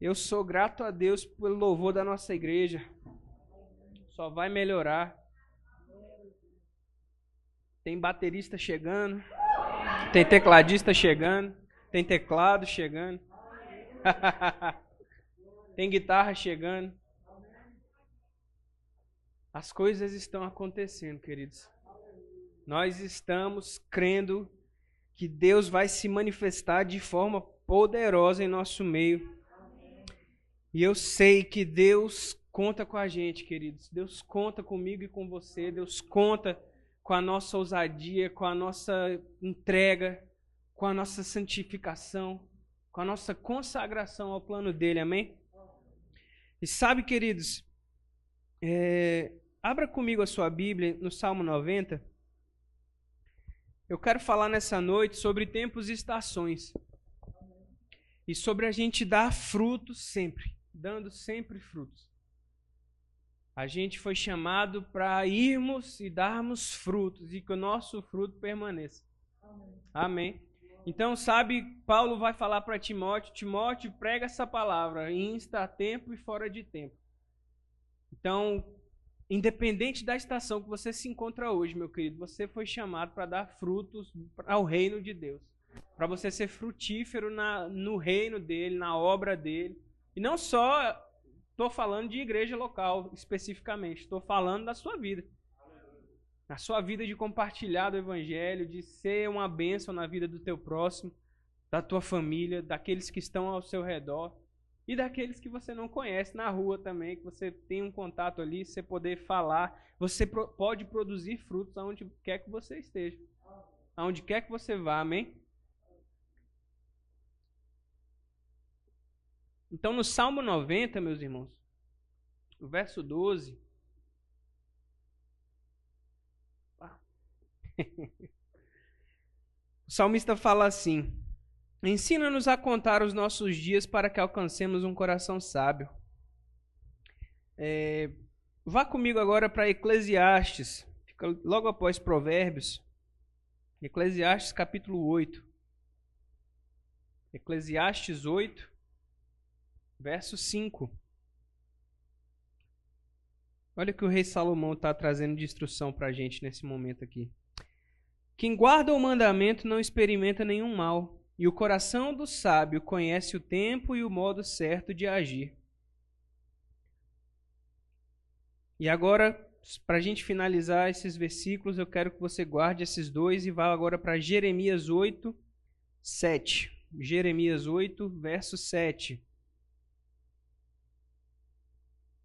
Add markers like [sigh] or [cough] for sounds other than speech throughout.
Eu sou grato a Deus pelo louvor da nossa igreja. Só vai melhorar. Tem baterista chegando. Tem tecladista chegando. Tem teclado chegando. [laughs] Tem guitarra chegando. As coisas estão acontecendo, queridos. Nós estamos crendo que Deus vai se manifestar de forma poderosa em nosso meio. E eu sei que Deus conta com a gente, queridos. Deus conta comigo e com você. Deus conta com a nossa ousadia, com a nossa entrega, com a nossa santificação, com a nossa consagração ao plano dele. Amém? E sabe, queridos, é, abra comigo a sua Bíblia no Salmo 90. Eu quero falar nessa noite sobre tempos e estações. E sobre a gente dar frutos sempre dando sempre frutos. A gente foi chamado para irmos e darmos frutos e que o nosso fruto permaneça. Amém. Amém. Então, sabe, Paulo vai falar para Timóteo: Timóteo, prega essa palavra, insta a tempo e fora de tempo. Então, independente da estação que você se encontra hoje, meu querido, você foi chamado para dar frutos ao reino de Deus. Para você ser frutífero na, no reino dele, na obra dele. E não só estou falando de igreja local especificamente, estou falando da sua vida. Na sua vida de compartilhar do evangelho, de ser uma bênção na vida do teu próximo, da tua família, daqueles que estão ao seu redor e daqueles que você não conhece na rua também, que você tem um contato ali, você poder falar, você pode produzir frutos aonde quer que você esteja. Aonde quer que você vá, amém? Então, no Salmo 90, meus irmãos, o verso 12. [laughs] o salmista fala assim: Ensina-nos a contar os nossos dias para que alcancemos um coração sábio. É, vá comigo agora para Eclesiastes, fica logo após Provérbios. Eclesiastes capítulo 8. Eclesiastes 8, verso 5. Olha o que o rei Salomão está trazendo de instrução para a gente nesse momento aqui. Quem guarda o mandamento não experimenta nenhum mal, e o coração do sábio conhece o tempo e o modo certo de agir. E agora, para a gente finalizar esses versículos, eu quero que você guarde esses dois e vá agora para Jeremias 8, 7. Jeremias 8, verso 7.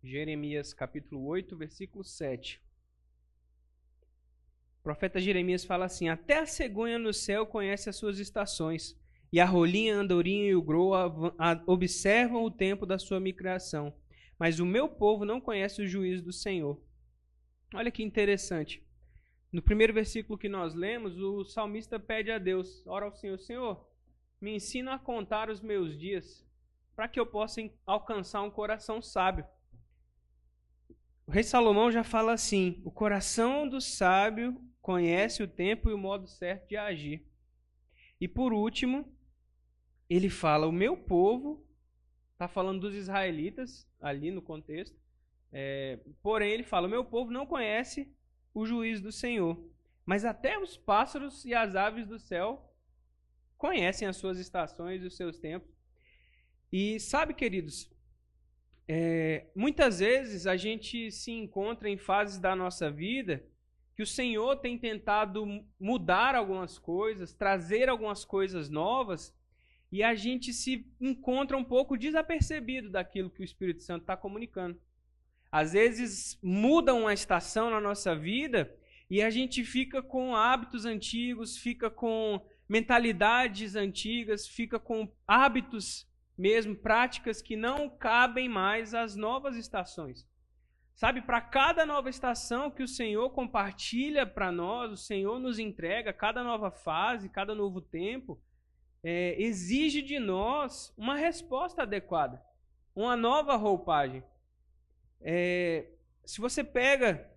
Jeremias capítulo 8, versículo 7. O profeta Jeremias fala assim: Até a cegonha no céu conhece as suas estações, e a rolinha, a andorinha e o grou observam o tempo da sua migração. Mas o meu povo não conhece o juízo do Senhor. Olha que interessante. No primeiro versículo que nós lemos, o salmista pede a Deus, ora ao Senhor, Senhor, me ensina a contar os meus dias, para que eu possa alcançar um coração sábio. O rei Salomão já fala assim: o coração do sábio conhece o tempo e o modo certo de agir. E por último, ele fala: o meu povo, está falando dos israelitas ali no contexto, é, porém ele fala: o meu povo não conhece o juízo do Senhor, mas até os pássaros e as aves do céu conhecem as suas estações e os seus tempos. E sabe, queridos, é, muitas vezes a gente se encontra em fases da nossa vida que o Senhor tem tentado mudar algumas coisas, trazer algumas coisas novas, e a gente se encontra um pouco desapercebido daquilo que o Espírito Santo está comunicando. Às vezes muda uma estação na nossa vida e a gente fica com hábitos antigos, fica com mentalidades antigas, fica com hábitos mesmo práticas que não cabem mais às novas estações. Sabe, para cada nova estação que o Senhor compartilha para nós, o Senhor nos entrega, cada nova fase, cada novo tempo, é, exige de nós uma resposta adequada, uma nova roupagem. É, se você pega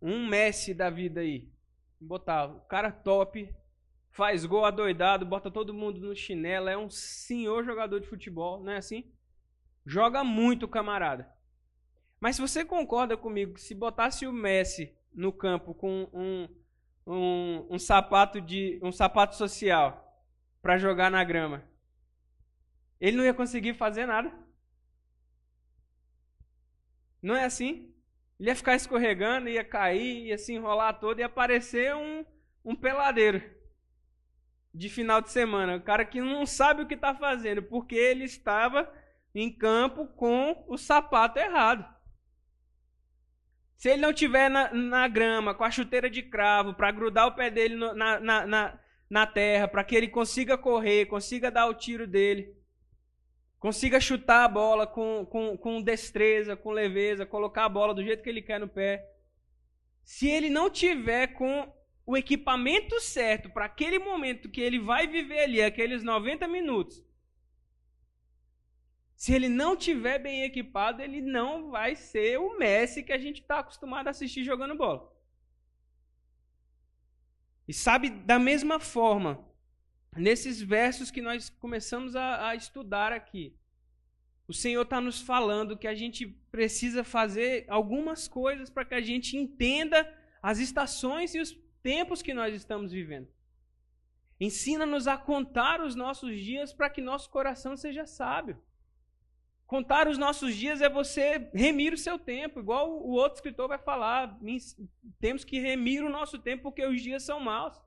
um Messi da vida aí, botar o cara top, faz gol adoidado, bota todo mundo no chinelo, é um senhor jogador de futebol, não é assim? Joga muito, camarada. Mas se você concorda comigo se botasse o Messi no campo com um, um, um sapato de um sapato social para jogar na grama, ele não ia conseguir fazer nada. Não é assim? Ele ia ficar escorregando, ia cair, ia se enrolar todo e aparecer um, um peladeiro de final de semana. O cara que não sabe o que está fazendo, porque ele estava em campo com o sapato errado. Se ele não tiver na, na grama, com a chuteira de cravo, para grudar o pé dele no, na, na, na, na terra, para que ele consiga correr, consiga dar o tiro dele, consiga chutar a bola com, com, com destreza, com leveza, colocar a bola do jeito que ele quer no pé. Se ele não tiver com o equipamento certo para aquele momento que ele vai viver ali, aqueles 90 minutos, se ele não tiver bem equipado, ele não vai ser o Messi que a gente está acostumado a assistir jogando bola. E sabe, da mesma forma, nesses versos que nós começamos a, a estudar aqui, o Senhor está nos falando que a gente precisa fazer algumas coisas para que a gente entenda as estações e os tempos que nós estamos vivendo. Ensina-nos a contar os nossos dias para que nosso coração seja sábio. Contar os nossos dias é você remir o seu tempo, igual o outro escritor vai falar. Temos que remir o nosso tempo porque os dias são maus.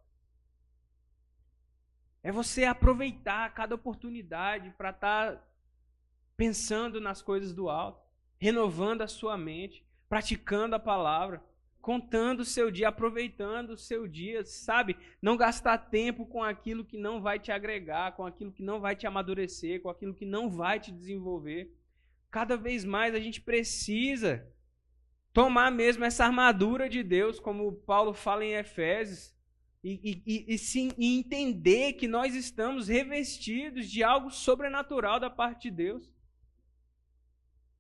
É você aproveitar cada oportunidade para estar tá pensando nas coisas do alto, renovando a sua mente, praticando a palavra, contando o seu dia, aproveitando o seu dia, sabe? Não gastar tempo com aquilo que não vai te agregar, com aquilo que não vai te amadurecer, com aquilo que não vai te desenvolver. Cada vez mais a gente precisa tomar mesmo essa armadura de Deus, como Paulo fala em Efésios, e, e, e, sim, e entender que nós estamos revestidos de algo sobrenatural da parte de Deus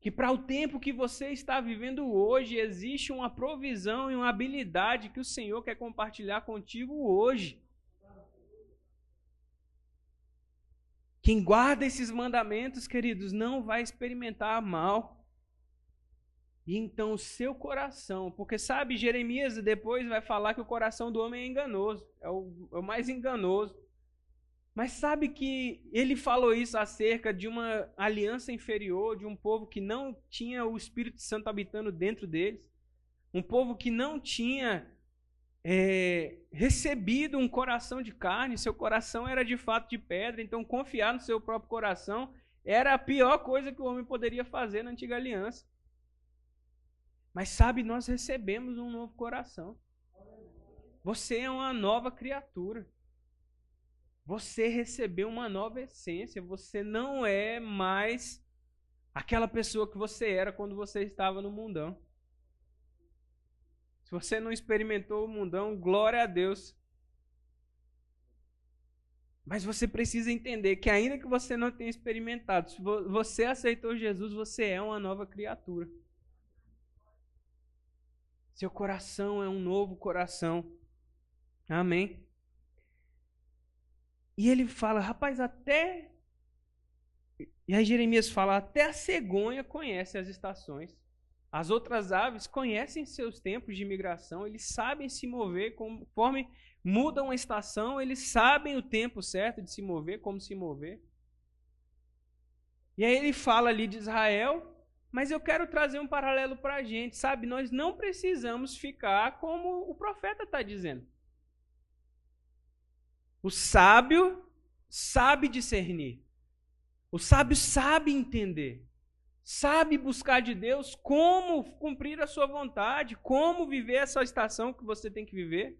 que para o tempo que você está vivendo hoje existe uma provisão e uma habilidade que o Senhor quer compartilhar contigo hoje. Quem guarda esses mandamentos, queridos, não vai experimentar mal. E então o seu coração, porque sabe, Jeremias depois vai falar que o coração do homem é enganoso, é o, é o mais enganoso. Mas sabe que ele falou isso acerca de uma aliança inferior, de um povo que não tinha o Espírito Santo habitando dentro deles, um povo que não tinha é, recebido um coração de carne, seu coração era de fato de pedra, então confiar no seu próprio coração era a pior coisa que o homem poderia fazer na antiga aliança. Mas sabe, nós recebemos um novo coração. Você é uma nova criatura. Você recebeu uma nova essência. Você não é mais aquela pessoa que você era quando você estava no mundão. Se você não experimentou o mundão, glória a Deus. Mas você precisa entender que, ainda que você não tenha experimentado, se você aceitou Jesus, você é uma nova criatura. Seu coração é um novo coração. Amém. E ele fala, rapaz, até. E aí Jeremias fala: até a cegonha conhece as estações. As outras aves conhecem seus tempos de migração, eles sabem se mover conforme mudam a estação, eles sabem o tempo certo de se mover, como se mover. E aí ele fala ali de Israel, mas eu quero trazer um paralelo para a gente, sabe? Nós não precisamos ficar como o profeta está dizendo. O sábio sabe discernir. O sábio sabe entender. Sabe buscar de Deus como cumprir a sua vontade, como viver essa estação que você tem que viver.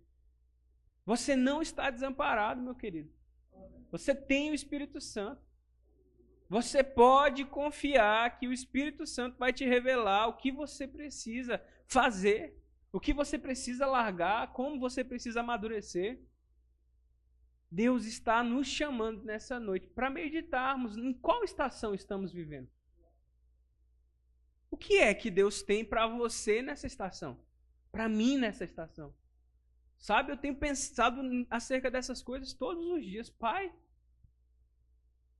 Você não está desamparado, meu querido. Você tem o Espírito Santo. Você pode confiar que o Espírito Santo vai te revelar o que você precisa fazer, o que você precisa largar, como você precisa amadurecer. Deus está nos chamando nessa noite para meditarmos em qual estação estamos vivendo. O que é que Deus tem para você nessa estação? Para mim nessa estação? Sabe, eu tenho pensado acerca dessas coisas todos os dias. Pai,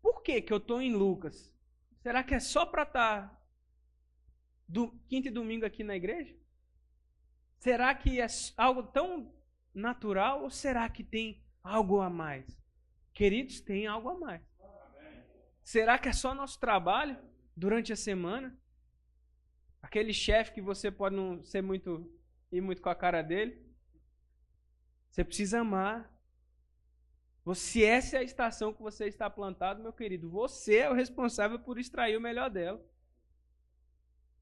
por que, que eu estou em Lucas? Será que é só para estar tá do quinta e domingo aqui na igreja? Será que é algo tão natural ou será que tem algo a mais? Queridos, tem algo a mais. Será que é só nosso trabalho durante a semana? Aquele chefe que você pode não ser muito ir muito com a cara dele? Você precisa amar. Se essa é a estação que você está plantado, meu querido, você é o responsável por extrair o melhor dela.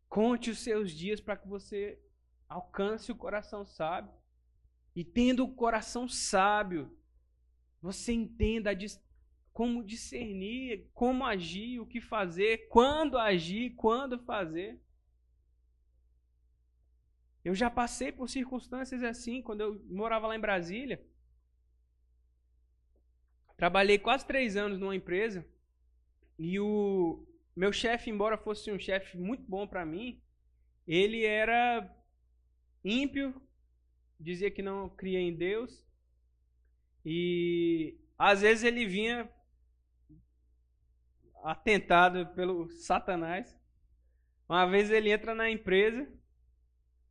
Conte os seus dias para que você alcance o coração sábio. E tendo o coração sábio, você entenda como discernir, como agir, o que fazer, quando agir, quando fazer. Eu já passei por circunstâncias assim, quando eu morava lá em Brasília. Trabalhei quase três anos numa empresa e o, meu chefe, embora fosse um chefe muito bom para mim, ele era ímpio, dizia que não cria em Deus. E às vezes ele vinha atentado pelo Satanás. Uma vez ele entra na empresa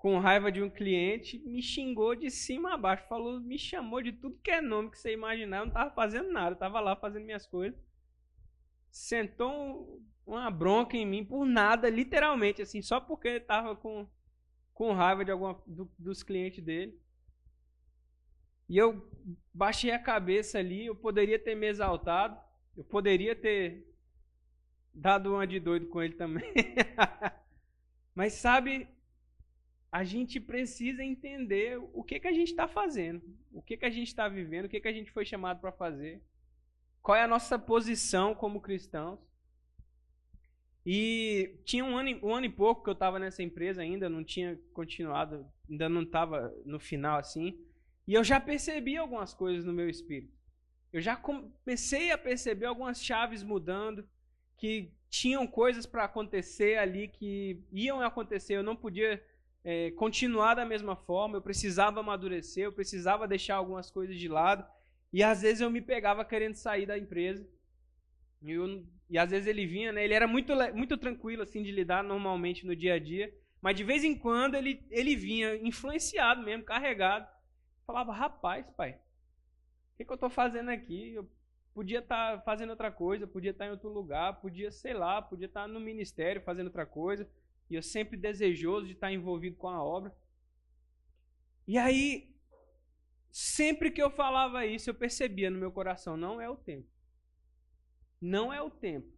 com raiva de um cliente, me xingou de cima a baixo, falou, me chamou de tudo que é nome que você imaginar, eu não estava fazendo nada, estava lá fazendo minhas coisas. Sentou uma bronca em mim por nada, literalmente, assim, só porque ele tava com, com raiva de alguma, do, dos clientes dele. E eu baixei a cabeça ali, eu poderia ter me exaltado, eu poderia ter dado uma de doido com ele também. [laughs] Mas sabe, a gente precisa entender o que, que a gente está fazendo, o que, que a gente está vivendo, o que, que a gente foi chamado para fazer, qual é a nossa posição como cristãos. E tinha um ano, um ano e pouco que eu estava nessa empresa ainda, não tinha continuado, ainda não estava no final assim. E eu já percebi algumas coisas no meu espírito. Eu já comecei a perceber algumas chaves mudando, que tinham coisas para acontecer ali que iam acontecer. Eu não podia é, continuar da mesma forma, eu precisava amadurecer, eu precisava deixar algumas coisas de lado. E às vezes eu me pegava querendo sair da empresa. E, eu, e às vezes ele vinha, né? Ele era muito, muito tranquilo assim de lidar normalmente no dia a dia, mas de vez em quando ele, ele vinha influenciado mesmo, carregado. Falava, rapaz, pai, o que, que eu estou fazendo aqui? Eu podia estar tá fazendo outra coisa, podia estar tá em outro lugar, podia, sei lá, podia estar tá no ministério fazendo outra coisa. E eu sempre desejoso de estar envolvido com a obra. E aí, sempre que eu falava isso, eu percebia no meu coração, não é o tempo. Não é o tempo.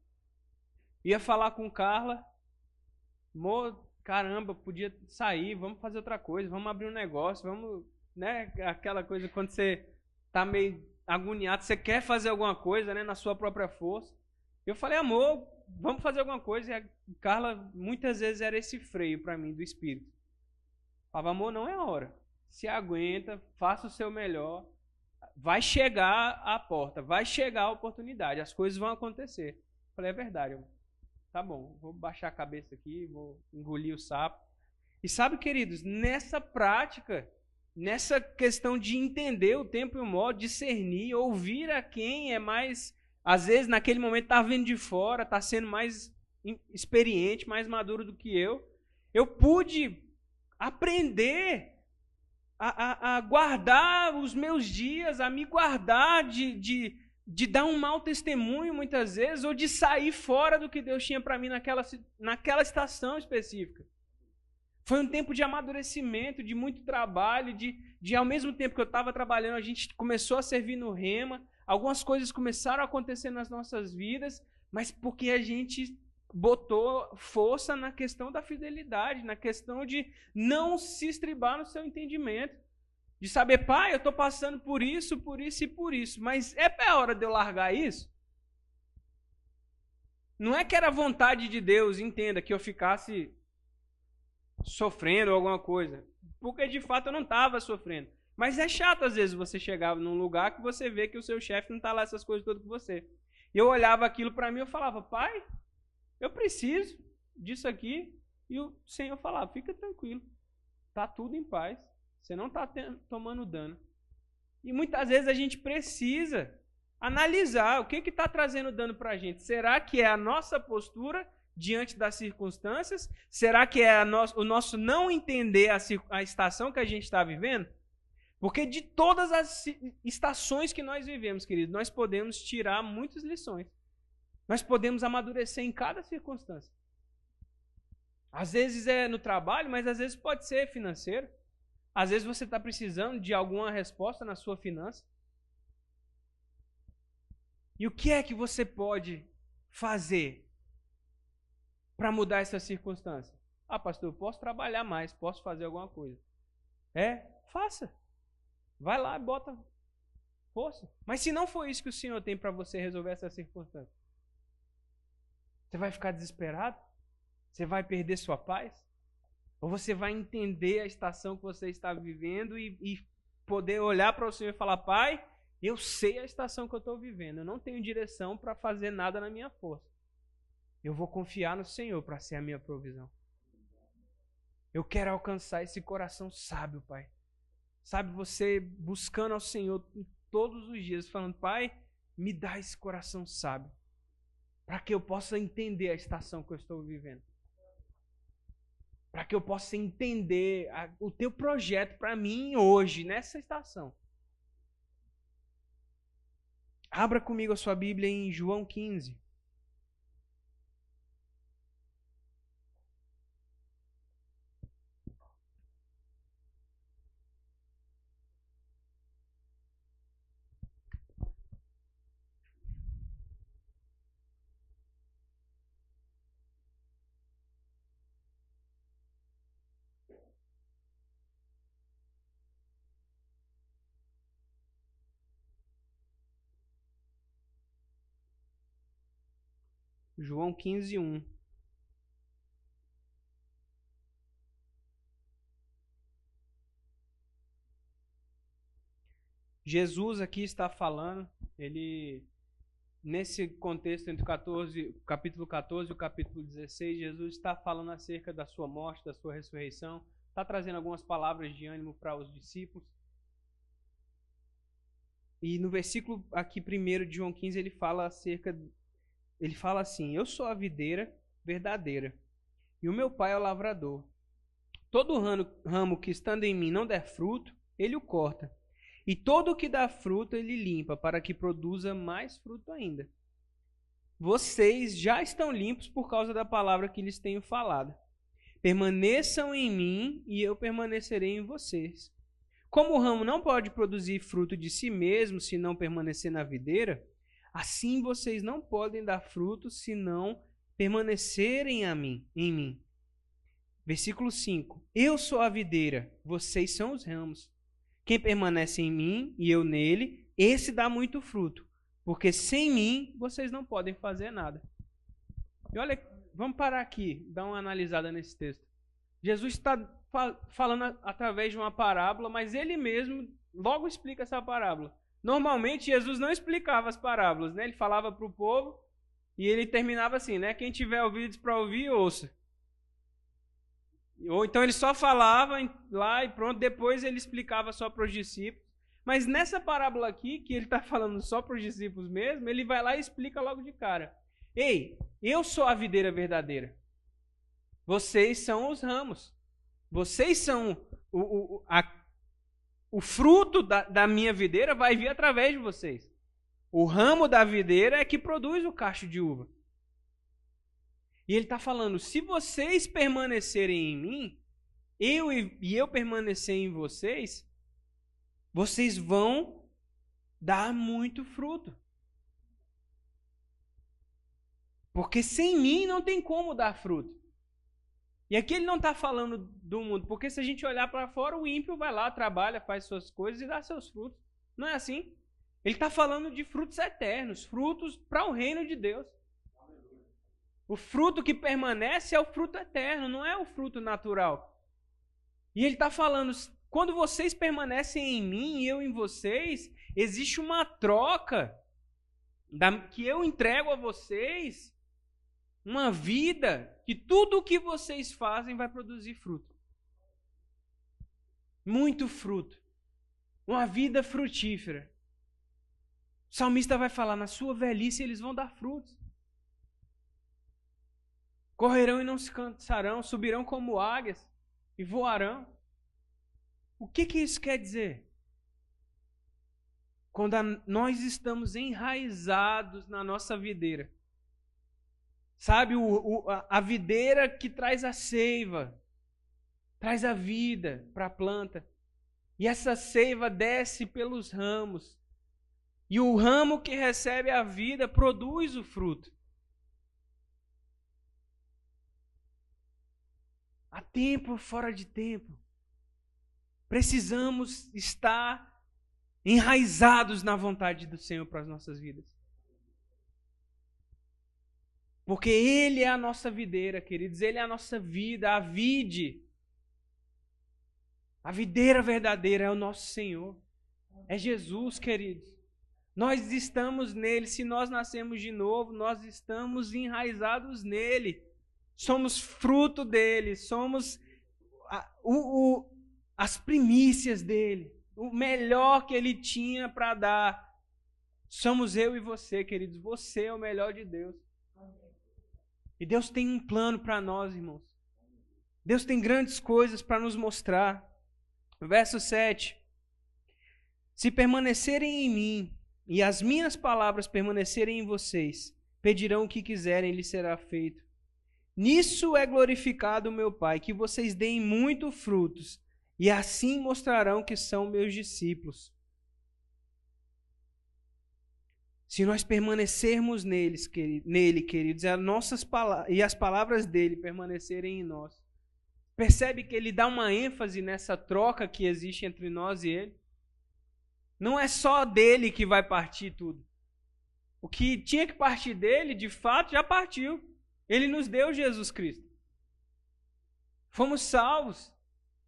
Ia falar com Carla, Mo, caramba, podia sair, vamos fazer outra coisa, vamos abrir um negócio, vamos, né, aquela coisa quando você tá meio agoniado, você quer fazer alguma coisa, né, na sua própria força. Eu falei, amor, vamos fazer alguma coisa. E a Carla muitas vezes era esse freio para mim do espírito. Falava, amor, não é a hora. Se aguenta, faça o seu melhor vai chegar a porta, vai chegar a oportunidade, as coisas vão acontecer. falei, é verdade, eu, tá bom, vou baixar a cabeça aqui, vou engolir o sapo. E sabe, queridos, nessa prática, nessa questão de entender o tempo e o modo, discernir, ouvir a quem é mais, às vezes naquele momento está vindo de fora, está sendo mais experiente, mais maduro do que eu, eu pude aprender a, a, a guardar os meus dias, a me guardar de, de, de dar um mau testemunho muitas vezes, ou de sair fora do que Deus tinha para mim naquela, naquela estação específica. Foi um tempo de amadurecimento, de muito trabalho, de, de ao mesmo tempo que eu estava trabalhando, a gente começou a servir no rema, algumas coisas começaram a acontecer nas nossas vidas, mas porque a gente botou força na questão da fidelidade, na questão de não se estribar no seu entendimento. De saber, pai, eu estou passando por isso, por isso e por isso. Mas é hora de eu largar isso? Não é que era vontade de Deus, entenda, que eu ficasse sofrendo alguma coisa. Porque de fato eu não estava sofrendo. Mas é chato às vezes você chegar num lugar que você vê que o seu chefe não está lá essas coisas todas com você. E eu olhava aquilo para mim e falava, pai, eu preciso disso aqui. E o Senhor falava: fica tranquilo, tá tudo em paz. Você não está tomando dano. E muitas vezes a gente precisa analisar o que está trazendo dano para a gente. Será que é a nossa postura diante das circunstâncias? Será que é no, o nosso não entender a, a estação que a gente está vivendo? Porque de todas as estações que nós vivemos, querido, nós podemos tirar muitas lições. Nós podemos amadurecer em cada circunstância. Às vezes é no trabalho, mas às vezes pode ser financeiro. Às vezes você está precisando de alguma resposta na sua finança. E o que é que você pode fazer para mudar essa circunstância? Ah, pastor, eu posso trabalhar mais, posso fazer alguma coisa. É? Faça. Vai lá e bota força. Mas se não for isso que o Senhor tem para você resolver essa circunstância, você vai ficar desesperado? Você vai perder sua paz? Ou você vai entender a estação que você está vivendo e, e poder olhar para o Senhor e falar: Pai, eu sei a estação que eu estou vivendo, eu não tenho direção para fazer nada na minha força. Eu vou confiar no Senhor para ser a minha provisão. Eu quero alcançar esse coração sábio, Pai. Sabe, você buscando ao Senhor todos os dias, falando: Pai, me dá esse coração sábio, para que eu possa entender a estação que eu estou vivendo para que eu possa entender a, o teu projeto para mim hoje, nessa estação. Abra comigo a sua Bíblia em João 15. João 15, 1. Jesus aqui está falando, ele nesse contexto entre 14, capítulo 14 e o capítulo 16, Jesus está falando acerca da sua morte, da sua ressurreição, está trazendo algumas palavras de ânimo para os discípulos. E no versículo aqui primeiro de João 15 ele fala acerca ele fala assim: Eu sou a videira verdadeira, e o meu pai é o lavrador. Todo ramo que estando em mim não der fruto, ele o corta. E todo o que dá fruto, ele limpa, para que produza mais fruto ainda. Vocês já estão limpos por causa da palavra que lhes tenho falado. Permaneçam em mim e eu permanecerei em vocês. Como o ramo não pode produzir fruto de si mesmo se não permanecer na videira, Assim vocês não podem dar frutos se não permanecerem a mim, em mim. Versículo 5: Eu sou a videira, vocês são os ramos. Quem permanece em mim e eu nele, esse dá muito fruto, porque sem mim vocês não podem fazer nada. E olha, vamos parar aqui, dar uma analisada nesse texto. Jesus está falando através de uma parábola, mas ele mesmo logo explica essa parábola. Normalmente Jesus não explicava as parábolas, né? Ele falava para o povo e ele terminava assim, né? Quem tiver ouvidos para ouvir, ouça. Ou então ele só falava lá e pronto, depois ele explicava só para os discípulos. Mas nessa parábola aqui, que ele está [laughs] falando só para os discípulos mesmo, ele vai lá e explica logo de cara. Ei, eu sou a videira verdadeira. Vocês são os ramos. Vocês são o, o, a o fruto da, da minha videira vai vir através de vocês. O ramo da videira é que produz o cacho de uva. E ele está falando: se vocês permanecerem em mim, eu e, e eu permanecer em vocês, vocês vão dar muito fruto. Porque sem mim não tem como dar fruto. E aqui ele não está falando do mundo, porque se a gente olhar para fora, o ímpio vai lá, trabalha, faz suas coisas e dá seus frutos. Não é assim? Ele está falando de frutos eternos, frutos para o reino de Deus. O fruto que permanece é o fruto eterno, não é o fruto natural. E ele está falando: quando vocês permanecem em mim e eu em vocês, existe uma troca da, que eu entrego a vocês uma vida que tudo o que vocês fazem vai produzir fruto. muito fruto, uma vida frutífera. O salmista vai falar: na sua velhice eles vão dar frutos. Correrão e não se cansarão, subirão como águias e voarão. O que, que isso quer dizer? Quando a, nós estamos enraizados na nossa videira. Sabe, o, o, a, videira que traz a seiva, traz a vida para a planta. E essa seiva desce pelos ramos. E o ramo que recebe a vida produz o fruto. Há tempo fora de tempo. Precisamos estar enraizados na vontade do Senhor para as nossas vidas. Porque Ele é a nossa videira, queridos, Ele é a nossa vida, a vide. A videira verdadeira é o nosso Senhor. É Jesus, queridos. Nós estamos nele. Se nós nascemos de novo, nós estamos enraizados nele. Somos fruto dele. Somos a, o, o, as primícias dele. O melhor que ele tinha para dar. Somos eu e você, queridos. Você é o melhor de Deus. E Deus tem um plano para nós, irmãos. Deus tem grandes coisas para nos mostrar. Verso 7. Se permanecerem em mim e as minhas palavras permanecerem em vocês, pedirão o que quiserem e lhes será feito. Nisso é glorificado o meu Pai, que vocês deem muito frutos, e assim mostrarão que são meus discípulos. Se nós permanecermos neles, querido, nele, queridos, as, nossas e as palavras dele permanecerem em nós, percebe que ele dá uma ênfase nessa troca que existe entre nós e ele? Não é só dele que vai partir tudo. O que tinha que partir dele, de fato, já partiu. Ele nos deu Jesus Cristo. Fomos salvos.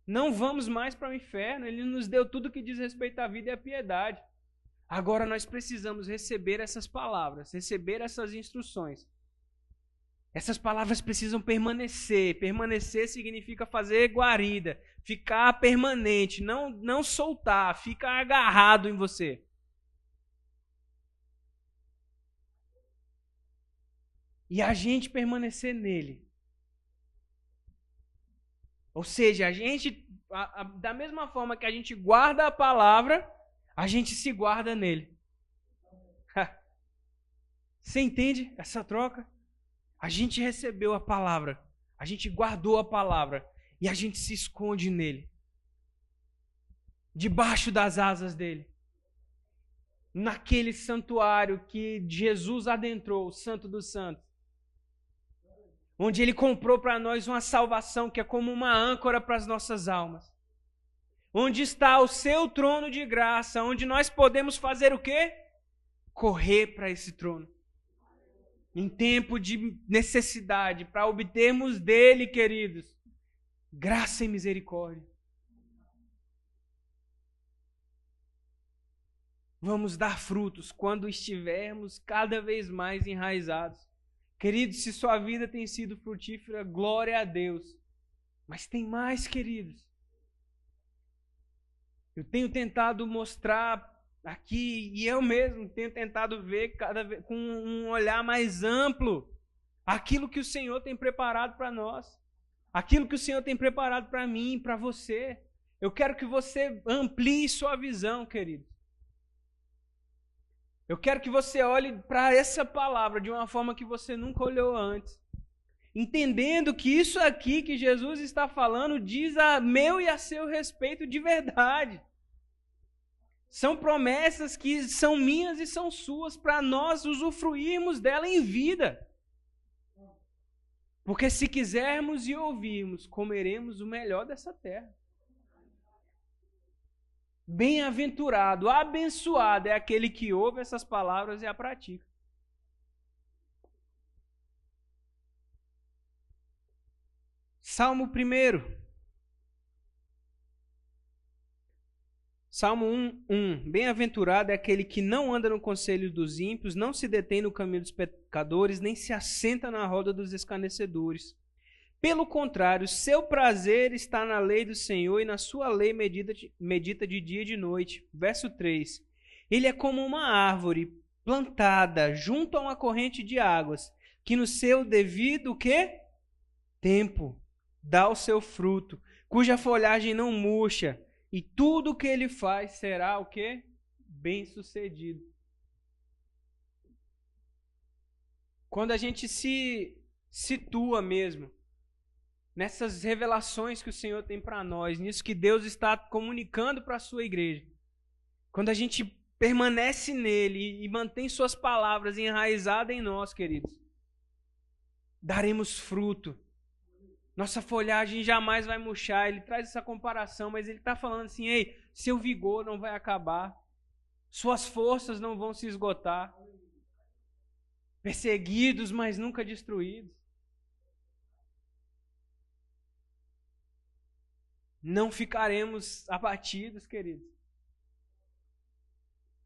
Não vamos mais para o inferno. Ele nos deu tudo que diz respeito à vida e à piedade. Agora nós precisamos receber essas palavras, receber essas instruções. Essas palavras precisam permanecer. Permanecer significa fazer guarida, ficar permanente, não, não soltar, ficar agarrado em você. E a gente permanecer nele. Ou seja, a gente, a, a, da mesma forma que a gente guarda a palavra, a gente se guarda nele. Você entende essa troca? A gente recebeu a palavra, a gente guardou a palavra e a gente se esconde nele. Debaixo das asas dele. Naquele santuário que Jesus adentrou, o Santo dos Santos. Onde ele comprou para nós uma salvação que é como uma âncora para as nossas almas onde está o seu trono de graça, onde nós podemos fazer o quê? Correr para esse trono. Em tempo de necessidade, para obtermos dele, queridos, graça e misericórdia. Vamos dar frutos quando estivermos cada vez mais enraizados. Queridos, se sua vida tem sido frutífera, glória a Deus. Mas tem mais, queridos. Eu tenho tentado mostrar aqui, e eu mesmo tenho tentado ver cada vez, com um olhar mais amplo aquilo que o Senhor tem preparado para nós, aquilo que o Senhor tem preparado para mim, para você. Eu quero que você amplie sua visão, querido. Eu quero que você olhe para essa palavra de uma forma que você nunca olhou antes. Entendendo que isso aqui que Jesus está falando diz a meu e a seu respeito de verdade. São promessas que são minhas e são suas para nós usufruirmos dela em vida. Porque se quisermos e ouvirmos, comeremos o melhor dessa terra. Bem-aventurado, abençoado é aquele que ouve essas palavras e a pratica. Salmo 1. Salmo 1, 1. Bem-aventurado é aquele que não anda no conselho dos ímpios, não se detém no caminho dos pecadores, nem se assenta na roda dos escarnecedores. Pelo contrário, seu prazer está na lei do Senhor e na sua lei medita de, medita de dia e de noite. Verso 3. Ele é como uma árvore plantada junto a uma corrente de águas, que no seu devido quê? tempo dá o seu fruto, cuja folhagem não murcha, e tudo o que ele faz será o quê? Bem-sucedido. Quando a gente se situa mesmo nessas revelações que o Senhor tem para nós, nisso que Deus está comunicando para a sua igreja. Quando a gente permanece nele e mantém suas palavras enraizadas em nós, queridos, daremos fruto. Nossa folhagem jamais vai murchar. Ele traz essa comparação, mas ele está falando assim: ei, seu vigor não vai acabar, suas forças não vão se esgotar. Perseguidos, mas nunca destruídos. não ficaremos abatidos, queridos.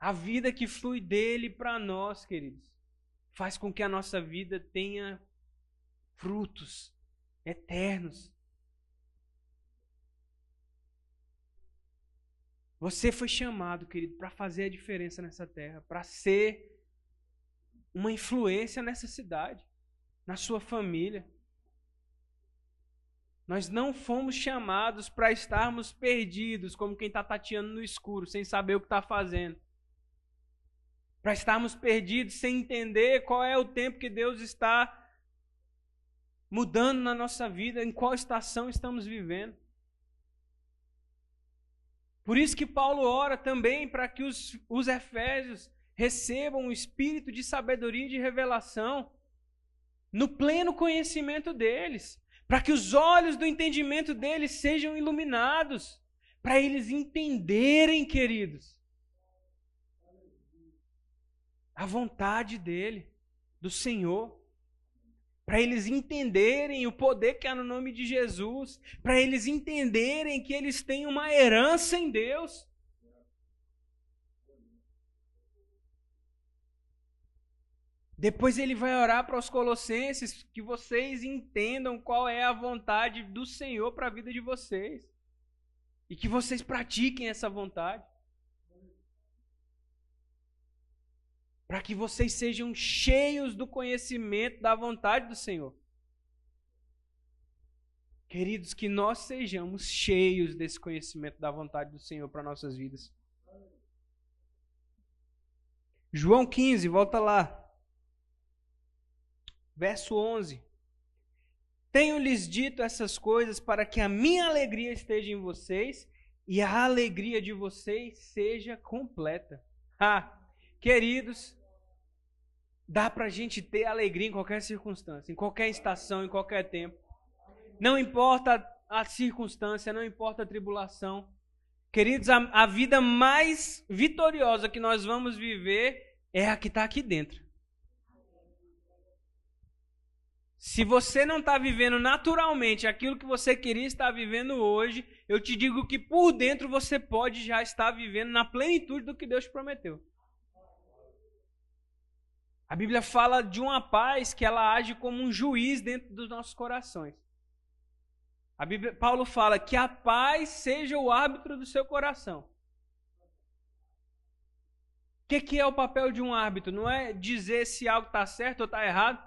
A vida que flui dele para nós, queridos, faz com que a nossa vida tenha frutos eternos. Você foi chamado, querido, para fazer a diferença nessa terra, para ser uma influência nessa cidade, na sua família. Nós não fomos chamados para estarmos perdidos, como quem está tateando no escuro, sem saber o que está fazendo. Para estarmos perdidos sem entender qual é o tempo que Deus está mudando na nossa vida, em qual estação estamos vivendo. Por isso que Paulo ora também para que os, os Efésios recebam o espírito de sabedoria e de revelação no pleno conhecimento deles para que os olhos do entendimento deles sejam iluminados, para eles entenderem, queridos, a vontade dele, do Senhor, para eles entenderem o poder que há no nome de Jesus, para eles entenderem que eles têm uma herança em Deus. Depois ele vai orar para os colossenses que vocês entendam qual é a vontade do Senhor para a vida de vocês. E que vocês pratiquem essa vontade. Para que vocês sejam cheios do conhecimento da vontade do Senhor. Queridos, que nós sejamos cheios desse conhecimento da vontade do Senhor para nossas vidas. João 15, volta lá. Verso 11: Tenho-lhes dito essas coisas para que a minha alegria esteja em vocês e a alegria de vocês seja completa. Ah, queridos, dá para a gente ter alegria em qualquer circunstância, em qualquer estação, em qualquer tempo. Não importa a circunstância, não importa a tribulação. Queridos, a, a vida mais vitoriosa que nós vamos viver é a que está aqui dentro. Se você não está vivendo naturalmente aquilo que você queria estar vivendo hoje, eu te digo que por dentro você pode já estar vivendo na plenitude do que Deus te prometeu. A Bíblia fala de uma paz que ela age como um juiz dentro dos nossos corações. A Bíblia, Paulo fala que a paz seja o árbitro do seu coração. O que, que é o papel de um árbitro? Não é dizer se algo está certo ou está errado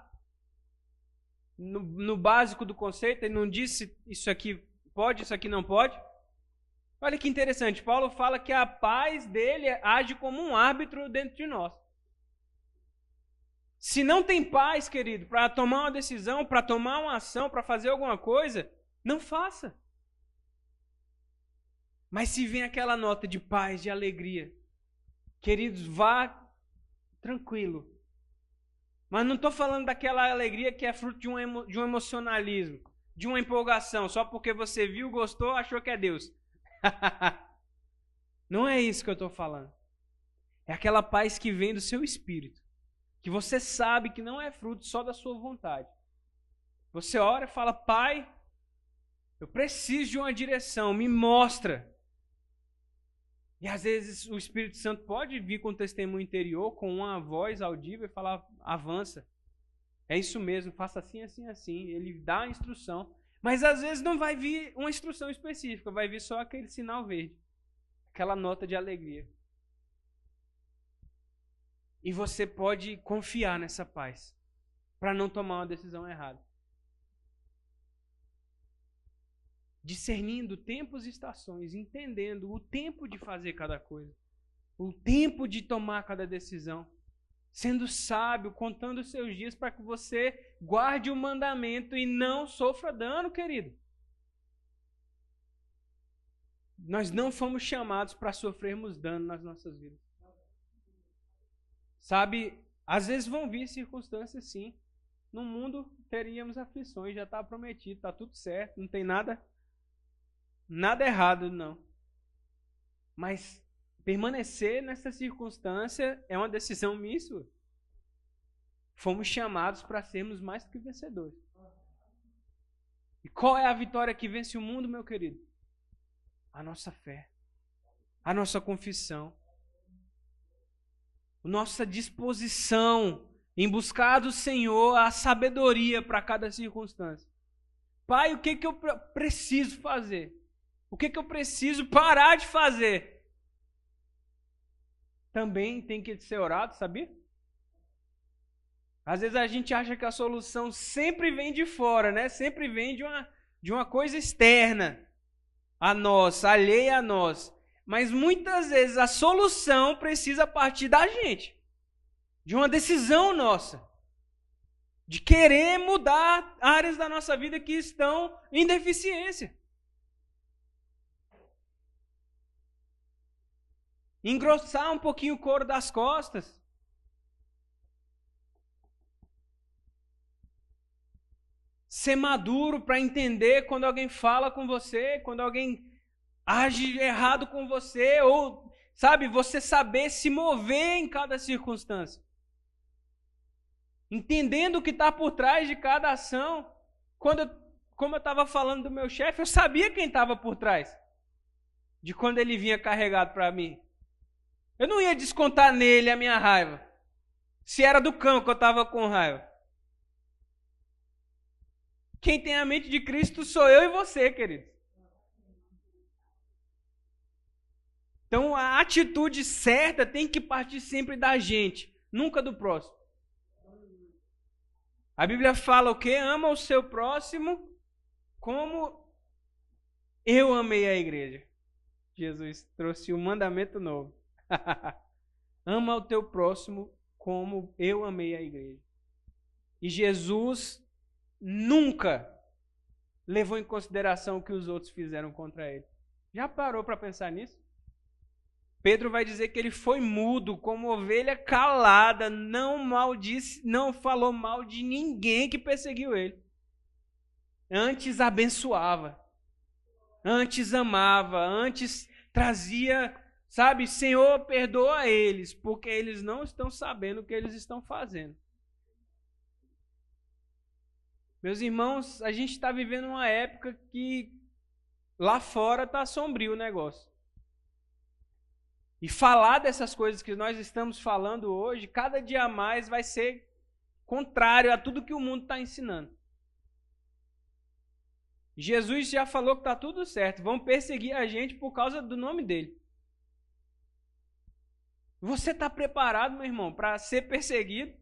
no, no básico do conceito, ele não disse isso aqui pode, isso aqui não pode. Olha que interessante, Paulo fala que a paz dele age como um árbitro dentro de nós. Se não tem paz, querido, para tomar uma decisão, para tomar uma ação, para fazer alguma coisa, não faça. Mas se vem aquela nota de paz, de alegria, queridos, vá tranquilo, mas não estou falando daquela alegria que é fruto de um, emo, de um emocionalismo, de uma empolgação, só porque você viu, gostou, achou que é Deus. [laughs] não é isso que eu estou falando. É aquela paz que vem do seu espírito, que você sabe que não é fruto só da sua vontade. Você ora e fala: Pai, eu preciso de uma direção, me mostra. E às vezes o Espírito Santo pode vir com testemunho interior, com uma voz audível e falar: avança. É isso mesmo, faça assim, assim, assim. Ele dá a instrução. Mas às vezes não vai vir uma instrução específica, vai vir só aquele sinal verde, aquela nota de alegria. E você pode confiar nessa paz para não tomar uma decisão errada. Discernindo tempos e estações, entendendo o tempo de fazer cada coisa, o tempo de tomar cada decisão, sendo sábio, contando os seus dias para que você guarde o mandamento e não sofra dano, querido. Nós não fomos chamados para sofrermos dano nas nossas vidas. Sabe, às vezes vão vir circunstâncias sim. No mundo teríamos aflições, já está prometido, está tudo certo, não tem nada nada errado, não. Mas permanecer nessa circunstância é uma decisão minha. Fomos chamados para sermos mais do que vencedores. E qual é a vitória que vence o mundo, meu querido? A nossa fé, a nossa confissão, nossa disposição em buscar do Senhor a sabedoria para cada circunstância. Pai, o que, que eu preciso fazer? O que, que eu preciso parar de fazer? Também tem que ser orado, sabia? Às vezes a gente acha que a solução sempre vem de fora, né? Sempre vem de uma, de uma coisa externa a nós, alheia a nós. Mas muitas vezes a solução precisa partir da gente, de uma decisão nossa, de querer mudar áreas da nossa vida que estão em deficiência. Engrossar um pouquinho o couro das costas. Ser maduro para entender quando alguém fala com você, quando alguém age errado com você, ou, sabe, você saber se mover em cada circunstância. Entendendo o que está por trás de cada ação. Quando como eu estava falando do meu chefe, eu sabia quem estava por trás. De quando ele vinha carregado para mim. Eu não ia descontar nele a minha raiva. Se era do cão que eu estava com raiva. Quem tem a mente de Cristo sou eu e você, querido. Então a atitude certa tem que partir sempre da gente, nunca do próximo. A Bíblia fala o que? Ama o seu próximo como eu amei a igreja. Jesus trouxe um mandamento novo. [laughs] Ama o teu próximo como eu amei a igreja. E Jesus nunca levou em consideração o que os outros fizeram contra ele. Já parou para pensar nisso? Pedro vai dizer que ele foi mudo, como ovelha calada, não maldisse, não falou mal de ninguém que perseguiu ele. Antes abençoava, antes amava, antes trazia, sabe, Senhor, perdoa eles, porque eles não estão sabendo o que eles estão fazendo. Meus irmãos, a gente está vivendo uma época que lá fora está sombrio o negócio. E falar dessas coisas que nós estamos falando hoje, cada dia mais vai ser contrário a tudo que o mundo está ensinando. Jesus já falou que está tudo certo, vão perseguir a gente por causa do nome dele. Você está preparado, meu irmão, para ser perseguido?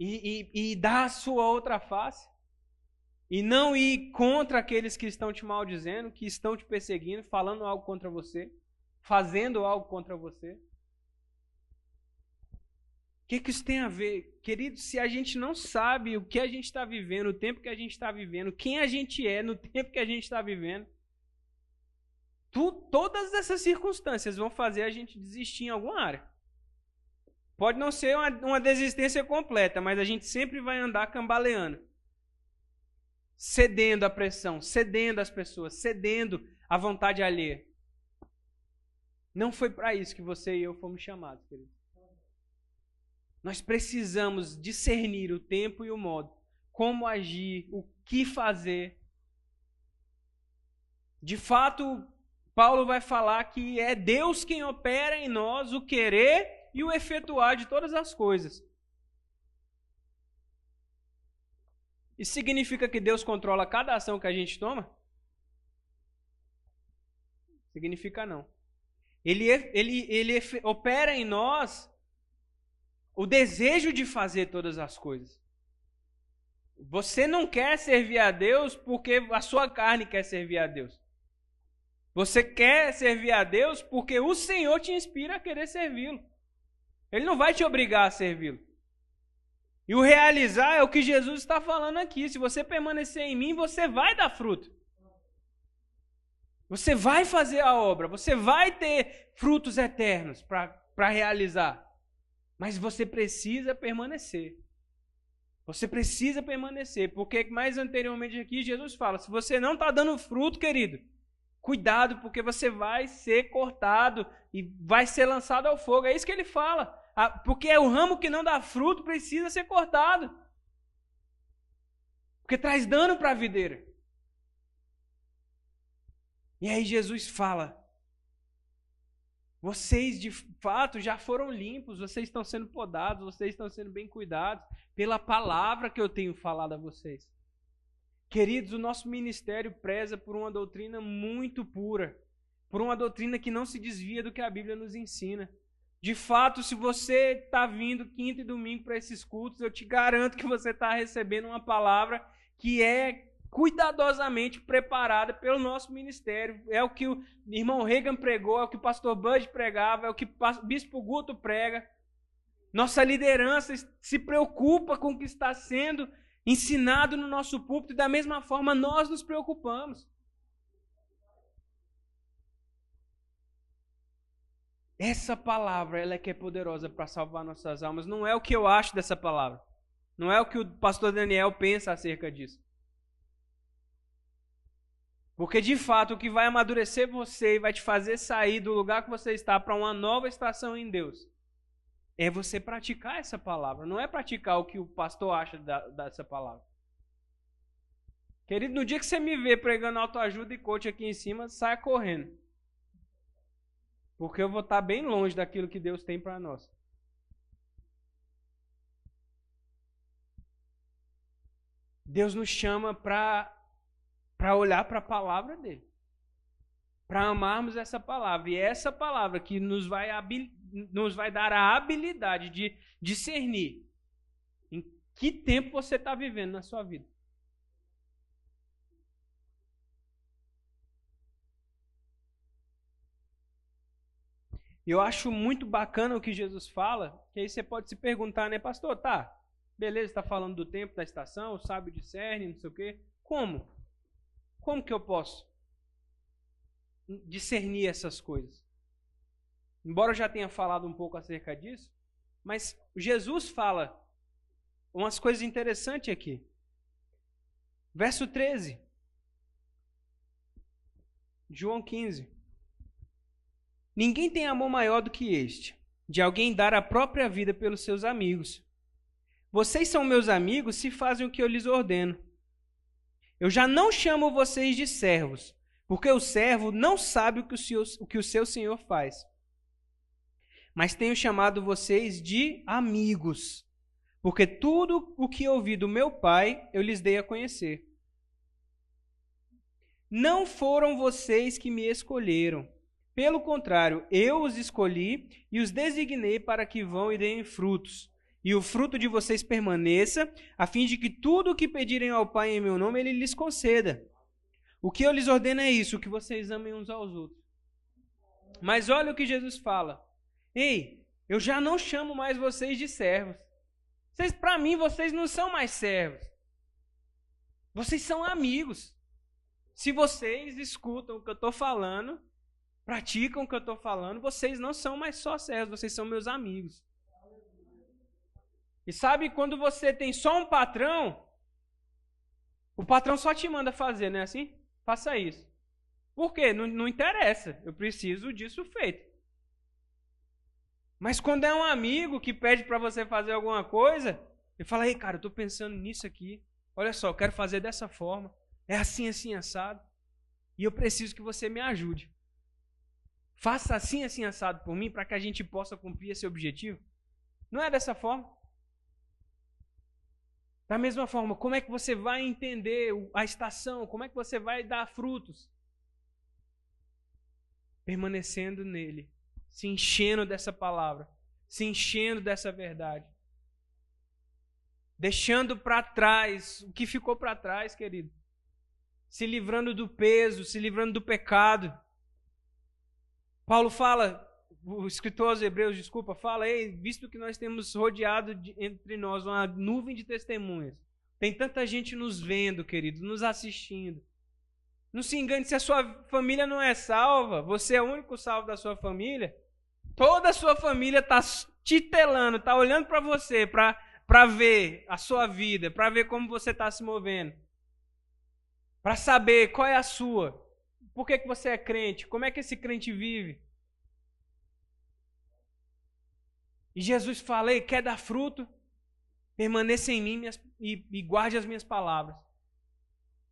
E, e, e dar a sua outra face? E não ir contra aqueles que estão te maldizendo, que estão te perseguindo, falando algo contra você, fazendo algo contra você. O que, que isso tem a ver? Querido, se a gente não sabe o que a gente está vivendo, o tempo que a gente está vivendo, quem a gente é no [laughs] tempo que a gente está vivendo, tu, todas essas circunstâncias vão fazer a gente desistir em alguma área. Pode não ser uma, uma desistência completa, mas a gente sempre vai andar cambaleando cedendo à pressão, cedendo às pessoas, cedendo à vontade alheia. Não foi para isso que você e eu fomos chamados, querido. Nós precisamos discernir o tempo e o modo, como agir, o que fazer. De fato, Paulo vai falar que é Deus quem opera em nós o querer e o efetuar de todas as coisas. Isso significa que Deus controla cada ação que a gente toma? Significa não. Ele, ele, ele opera em nós o desejo de fazer todas as coisas. Você não quer servir a Deus porque a sua carne quer servir a Deus. Você quer servir a Deus porque o Senhor te inspira a querer servi-lo. Ele não vai te obrigar a servi-lo. E o realizar é o que Jesus está falando aqui. Se você permanecer em mim, você vai dar fruto. Você vai fazer a obra, você vai ter frutos eternos para realizar. Mas você precisa permanecer. Você precisa permanecer, porque mais anteriormente aqui Jesus fala: se você não está dando fruto, querido, cuidado, porque você vai ser cortado e vai ser lançado ao fogo. É isso que ele fala. Porque o ramo que não dá fruto precisa ser cortado. Porque traz dano para a videira. E aí Jesus fala: vocês de fato já foram limpos, vocês estão sendo podados, vocês estão sendo bem cuidados pela palavra que eu tenho falado a vocês. Queridos, o nosso ministério preza por uma doutrina muito pura, por uma doutrina que não se desvia do que a Bíblia nos ensina. De fato, se você está vindo quinta e domingo para esses cultos, eu te garanto que você está recebendo uma palavra que é cuidadosamente preparada pelo nosso ministério. É o que o irmão Reagan pregou, é o que o pastor Bud pregava, é o que o bispo Guto prega. Nossa liderança se preocupa com o que está sendo ensinado no nosso púlpito e da mesma forma nós nos preocupamos. Essa palavra, ela é que é poderosa para salvar nossas almas. Não é o que eu acho dessa palavra. Não é o que o pastor Daniel pensa acerca disso. Porque de fato o que vai amadurecer você e vai te fazer sair do lugar que você está para uma nova estação em Deus é você praticar essa palavra, não é praticar o que o pastor acha da, dessa palavra. Querido, no dia que você me vê pregando autoajuda e coach aqui em cima, saia correndo. Porque eu vou estar bem longe daquilo que Deus tem para nós. Deus nos chama para para olhar para a palavra dele. Para amarmos essa palavra. E é essa palavra que nos vai, nos vai dar a habilidade de discernir em que tempo você está vivendo na sua vida. Eu acho muito bacana o que Jesus fala, que aí você pode se perguntar, né, pastor, tá, beleza, está falando do tempo, da estação, o sábio discerne, não sei o quê. Como? Como que eu posso discernir essas coisas? Embora eu já tenha falado um pouco acerca disso, mas Jesus fala umas coisas interessantes aqui. Verso 13. João 15. Ninguém tem amor maior do que este, de alguém dar a própria vida pelos seus amigos. Vocês são meus amigos se fazem o que eu lhes ordeno. Eu já não chamo vocês de servos, porque o servo não sabe o que o, seu, o que o seu senhor faz. Mas tenho chamado vocês de amigos, porque tudo o que ouvi do meu Pai eu lhes dei a conhecer. Não foram vocês que me escolheram. Pelo contrário, eu os escolhi e os designei para que vão e deem frutos e o fruto de vocês permaneça, a fim de que tudo o que pedirem ao Pai em meu nome, ele lhes conceda. O que eu lhes ordeno é isso, que vocês amem uns aos outros. Mas olha o que Jesus fala. Ei, eu já não chamo mais vocês de servos. Vocês, para mim, vocês não são mais servos. Vocês são amigos. Se vocês escutam o que eu estou falando, praticam o que eu estou falando, vocês não são mais só servos, vocês são meus amigos. E sabe quando você tem só um patrão, o patrão só te manda fazer, não é assim? Faça isso. Por quê? Não, não interessa. Eu preciso disso feito. Mas quando é um amigo que pede para você fazer alguma coisa, ele fala: Ei, cara, eu estou pensando nisso aqui. Olha só, eu quero fazer dessa forma. É assim, assim, assado. E eu preciso que você me ajude. Faça assim, assim, assado por mim para que a gente possa cumprir esse objetivo. Não é dessa forma? Da mesma forma, como é que você vai entender a estação? Como é que você vai dar frutos? Permanecendo nele, se enchendo dessa palavra, se enchendo dessa verdade. Deixando para trás o que ficou para trás, querido. Se livrando do peso, se livrando do pecado. Paulo fala, o escritor aos Hebreus, desculpa, fala, Ei, visto que nós temos rodeado de, entre nós uma nuvem de testemunhas, tem tanta gente nos vendo, querido, nos assistindo. Não se engane, se a sua família não é salva, você é o único salvo da sua família, toda a sua família está titelando, está olhando para você, para ver a sua vida, para ver como você está se movendo, para saber qual é a sua, por que, que você é crente, como é que esse crente vive. E Jesus fala: quer dar fruto? Permaneça em mim minhas, e, e guarde as minhas palavras.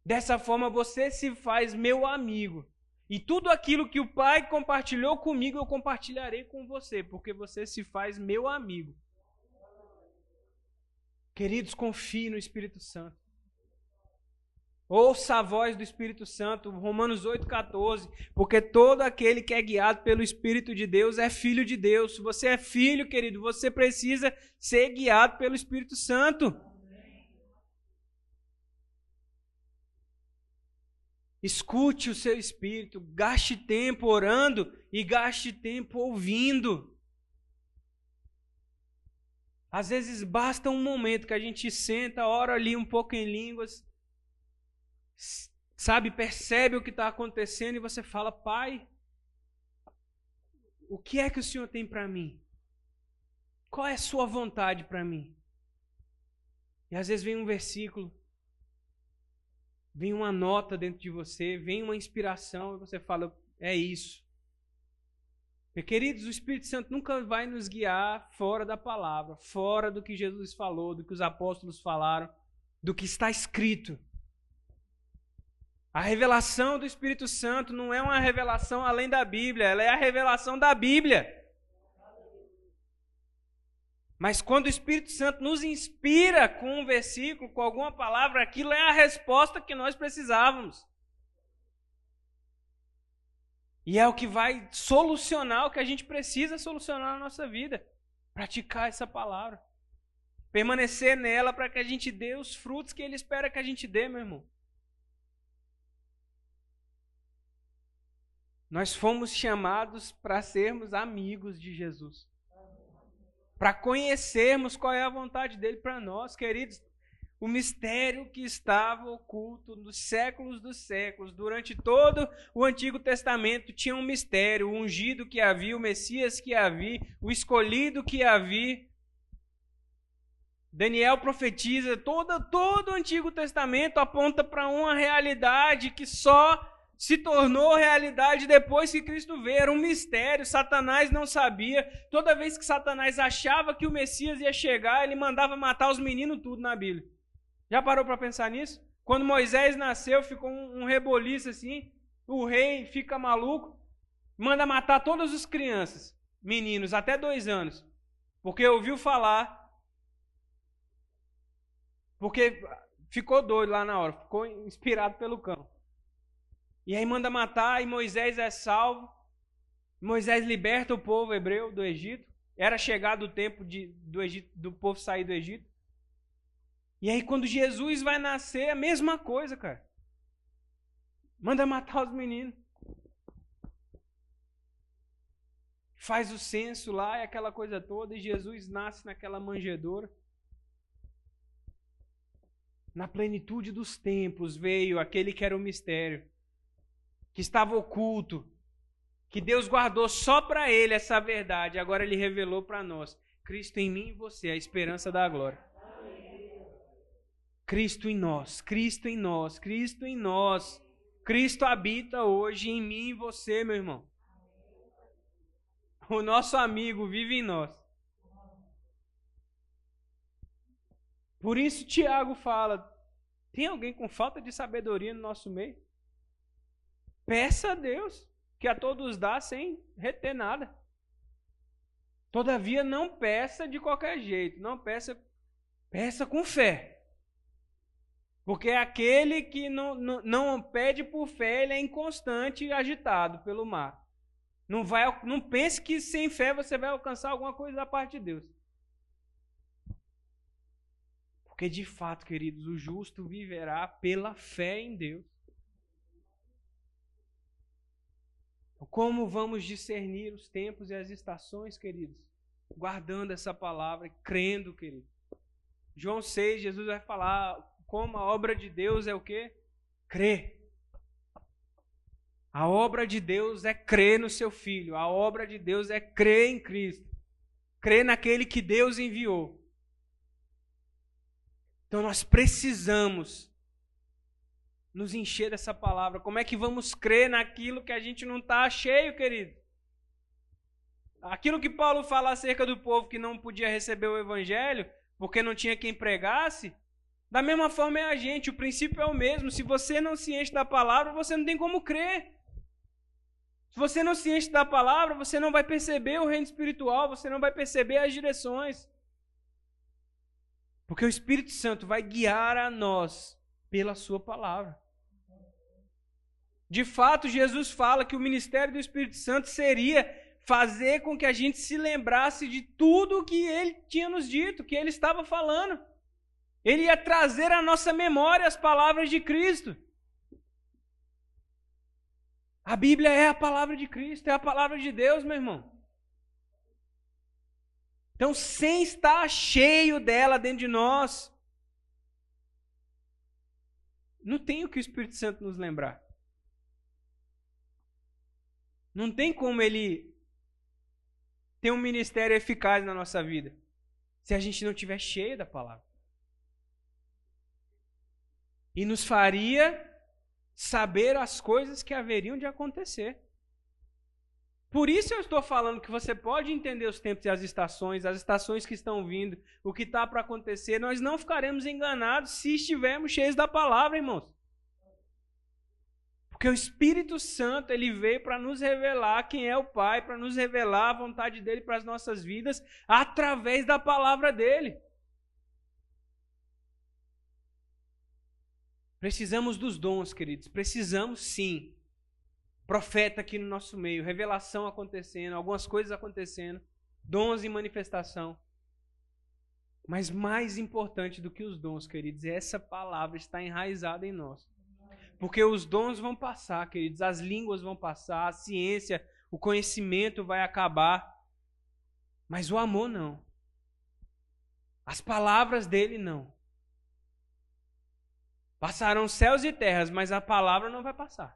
Dessa forma você se faz meu amigo. E tudo aquilo que o Pai compartilhou comigo, eu compartilharei com você, porque você se faz meu amigo. Queridos, confie no Espírito Santo. Ouça a voz do Espírito Santo, Romanos 8,14. Porque todo aquele que é guiado pelo Espírito de Deus é filho de Deus. Se você é filho, querido, você precisa ser guiado pelo Espírito Santo. Escute o seu espírito, gaste tempo orando e gaste tempo ouvindo. Às vezes basta um momento que a gente senta, ora ali um pouco em línguas sabe, percebe o que está acontecendo e você fala: Pai, o que é que o Senhor tem para mim? Qual é a sua vontade para mim? E às vezes vem um versículo, vem uma nota dentro de você, vem uma inspiração e você fala: É isso. Meus queridos, o Espírito Santo nunca vai nos guiar fora da palavra, fora do que Jesus falou, do que os apóstolos falaram, do que está escrito. A revelação do Espírito Santo não é uma revelação além da Bíblia, ela é a revelação da Bíblia. Mas quando o Espírito Santo nos inspira com um versículo, com alguma palavra, aquilo é a resposta que nós precisávamos. E é o que vai solucionar o que a gente precisa solucionar na nossa vida. Praticar essa palavra. Permanecer nela para que a gente dê os frutos que Ele espera que a gente dê, meu irmão. Nós fomos chamados para sermos amigos de Jesus. Para conhecermos qual é a vontade dele para nós, queridos. O mistério que estava oculto nos séculos dos séculos, durante todo o Antigo Testamento, tinha um mistério: o ungido que havia, o Messias que havia, o escolhido que havia. Daniel profetiza, todo, todo o Antigo Testamento aponta para uma realidade que só se tornou realidade depois que Cristo veio. Era um mistério, Satanás não sabia. Toda vez que Satanás achava que o Messias ia chegar, ele mandava matar os meninos tudo na Bíblia. Já parou para pensar nisso? Quando Moisés nasceu, ficou um, um reboliço assim. O rei fica maluco, manda matar todas as crianças, meninos, até dois anos. Porque ouviu falar. Porque ficou doido lá na hora, ficou inspirado pelo cão. E aí manda matar, e Moisés é salvo. Moisés liberta o povo hebreu do Egito. Era chegado o tempo de, do, Egito, do povo sair do Egito. E aí, quando Jesus vai nascer, a mesma coisa, cara. Manda matar os meninos. Faz o censo lá e aquela coisa toda, e Jesus nasce naquela manjedoura. Na plenitude dos tempos veio aquele que era o mistério que estava oculto, que Deus guardou só para ele essa verdade, agora ele revelou para nós. Cristo em mim e você, a esperança da glória. Cristo em nós, Cristo em nós, Cristo em nós. Cristo habita hoje em mim e você, meu irmão. O nosso amigo vive em nós. Por isso Tiago fala: tem alguém com falta de sabedoria no nosso meio? Peça a Deus, que a todos dá sem reter nada. Todavia, não peça de qualquer jeito, não peça, peça com fé. Porque aquele que não, não, não pede por fé, ele é inconstante e agitado pelo mar. Não, vai, não pense que sem fé você vai alcançar alguma coisa da parte de Deus. Porque de fato, queridos, o justo viverá pela fé em Deus. Como vamos discernir os tempos e as estações, queridos? Guardando essa palavra, crendo, querido. João 6, Jesus vai falar como a obra de Deus é o quê? Crer. A obra de Deus é crer no seu filho. A obra de Deus é crer em Cristo. Crer naquele que Deus enviou. Então nós precisamos nos encher dessa palavra. Como é que vamos crer naquilo que a gente não está cheio, querido? Aquilo que Paulo fala acerca do povo que não podia receber o evangelho porque não tinha quem pregasse, da mesma forma é a gente, o princípio é o mesmo. Se você não se enche da palavra, você não tem como crer. Se você não se enche da palavra, você não vai perceber o reino espiritual, você não vai perceber as direções. Porque o Espírito Santo vai guiar a nós pela Sua palavra. De fato, Jesus fala que o ministério do Espírito Santo seria fazer com que a gente se lembrasse de tudo o que ele tinha nos dito, que ele estava falando. Ele ia trazer à nossa memória as palavras de Cristo. A Bíblia é a palavra de Cristo, é a palavra de Deus, meu irmão. Então, sem estar cheio dela dentro de nós, não tem o que o Espírito Santo nos lembrar. Não tem como ele ter um ministério eficaz na nossa vida se a gente não estiver cheio da palavra e nos faria saber as coisas que haveriam de acontecer. Por isso eu estou falando que você pode entender os tempos e as estações, as estações que estão vindo, o que está para acontecer. Nós não ficaremos enganados se estivermos cheios da palavra, irmãos. Porque o Espírito Santo, ele veio para nos revelar quem é o Pai, para nos revelar a vontade dele para as nossas vidas através da palavra dele. Precisamos dos dons, queridos. Precisamos sim. Profeta aqui no nosso meio, revelação acontecendo, algumas coisas acontecendo, dons em manifestação. Mas mais importante do que os dons, queridos, é essa palavra está enraizada em nós. Porque os dons vão passar, queridos, as línguas vão passar, a ciência, o conhecimento vai acabar. Mas o amor não. As palavras dele não. Passarão céus e terras, mas a palavra não vai passar.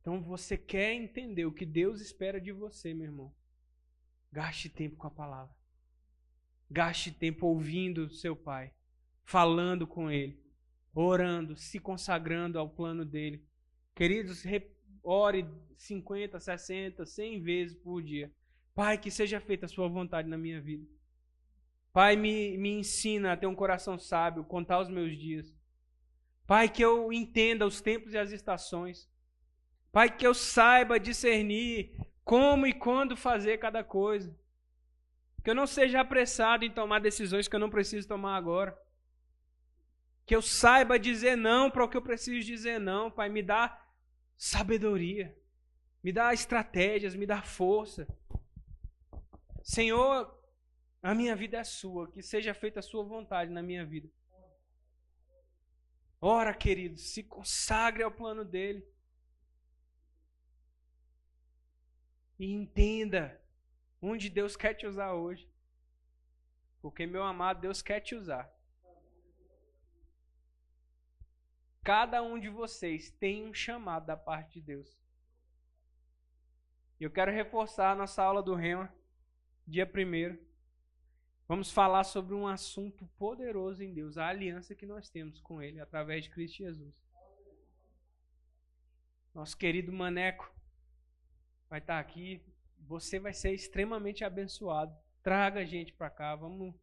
Então você quer entender o que Deus espera de você, meu irmão? Gaste tempo com a palavra. Gaste tempo ouvindo seu pai, falando com ele, orando, se consagrando ao plano dele. Queridos, ore 50, 60, 100 vezes por dia. Pai, que seja feita a sua vontade na minha vida. Pai, me, me ensina a ter um coração sábio, contar os meus dias. Pai, que eu entenda os tempos e as estações. Pai, que eu saiba discernir como e quando fazer cada coisa. Que eu não seja apressado em tomar decisões que eu não preciso tomar agora. Que eu saiba dizer não para o que eu preciso dizer não. Pai, me dá sabedoria. Me dá estratégias, me dá força. Senhor, a minha vida é sua, que seja feita a sua vontade na minha vida. Ora, querido, se consagre ao plano dele. E entenda onde Deus quer te usar hoje. Porque, meu amado, Deus quer te usar. Cada um de vocês tem um chamado da parte de Deus. Eu quero reforçar a nossa aula do Rema, dia primeiro. Vamos falar sobre um assunto poderoso em Deus, a aliança que nós temos com Ele através de Cristo Jesus. Nosso querido Maneco vai estar aqui. Você vai ser extremamente abençoado. Traga a gente para cá. Vamos,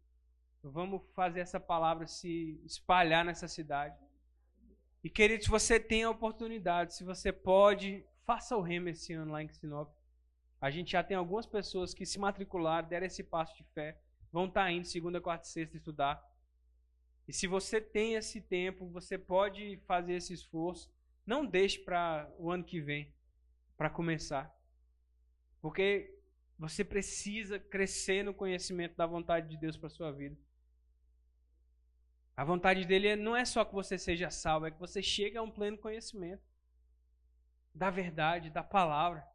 vamos fazer essa palavra se espalhar nessa cidade. E querido, se você tem a oportunidade, se você pode, faça o remo esse ano lá em Sinop. A gente já tem algumas pessoas que se matricularam, deram esse passo de fé. vão estar indo segunda, quarta e sexta estudar. E se você tem esse tempo, você pode fazer esse esforço. Não deixe para o ano que vem, para começar. Porque você precisa crescer no conhecimento da vontade de Deus para sua vida. A vontade dele não é só que você seja salvo, é que você chegue a um pleno conhecimento da verdade, da palavra.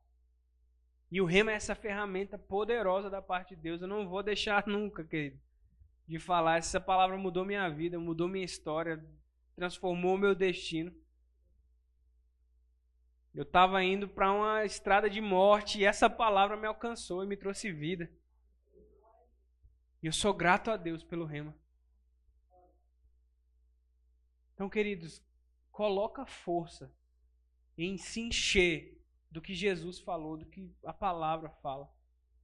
E o rema é essa ferramenta poderosa da parte de Deus. Eu não vou deixar [laughs] nunca, querido, de falar. Essa palavra mudou minha vida, mudou minha história, transformou meu destino. Eu estava indo para uma estrada de morte e essa palavra me alcançou e me trouxe vida. E eu sou grato a Deus pelo rema. Então, queridos, coloca força em se encher do que Jesus falou, do que a palavra fala.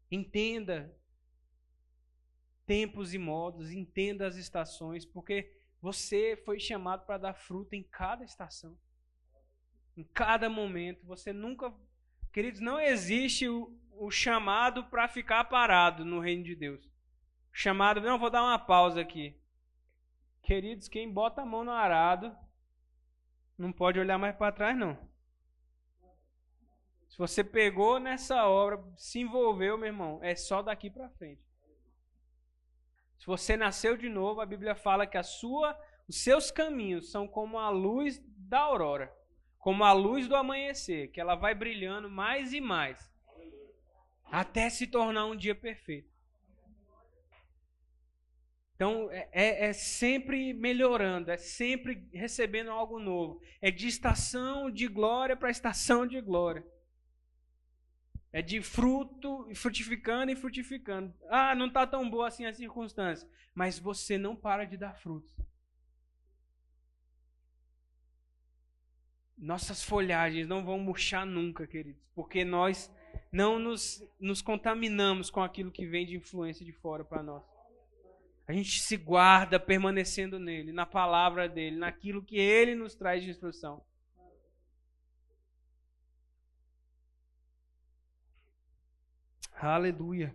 Entenda tempos e modos, entenda as estações, porque você foi chamado para dar fruto em cada estação. Em cada momento, você nunca, queridos, não existe o, o chamado para ficar parado no reino de Deus. chamado, não, vou dar uma pausa aqui. Queridos, quem bota a mão no arado não pode olhar mais para trás, não. Se você pegou nessa obra, se envolveu, meu irmão, é só daqui para frente. Se você nasceu de novo, a Bíblia fala que a sua, os seus caminhos são como a luz da aurora, como a luz do amanhecer, que ela vai brilhando mais e mais, até se tornar um dia perfeito. Então, é, é, é, sempre melhorando, é sempre recebendo algo novo. É de estação de glória para estação de glória. É de fruto, frutificando e frutificando. Ah, não está tão boa assim a circunstância. Mas você não para de dar frutos. Nossas folhagens não vão murchar nunca, queridos. Porque nós não nos, nos contaminamos com aquilo que vem de influência de fora para nós. A gente se guarda permanecendo nele, na palavra dele, naquilo que ele nos traz de instrução. Aleluia.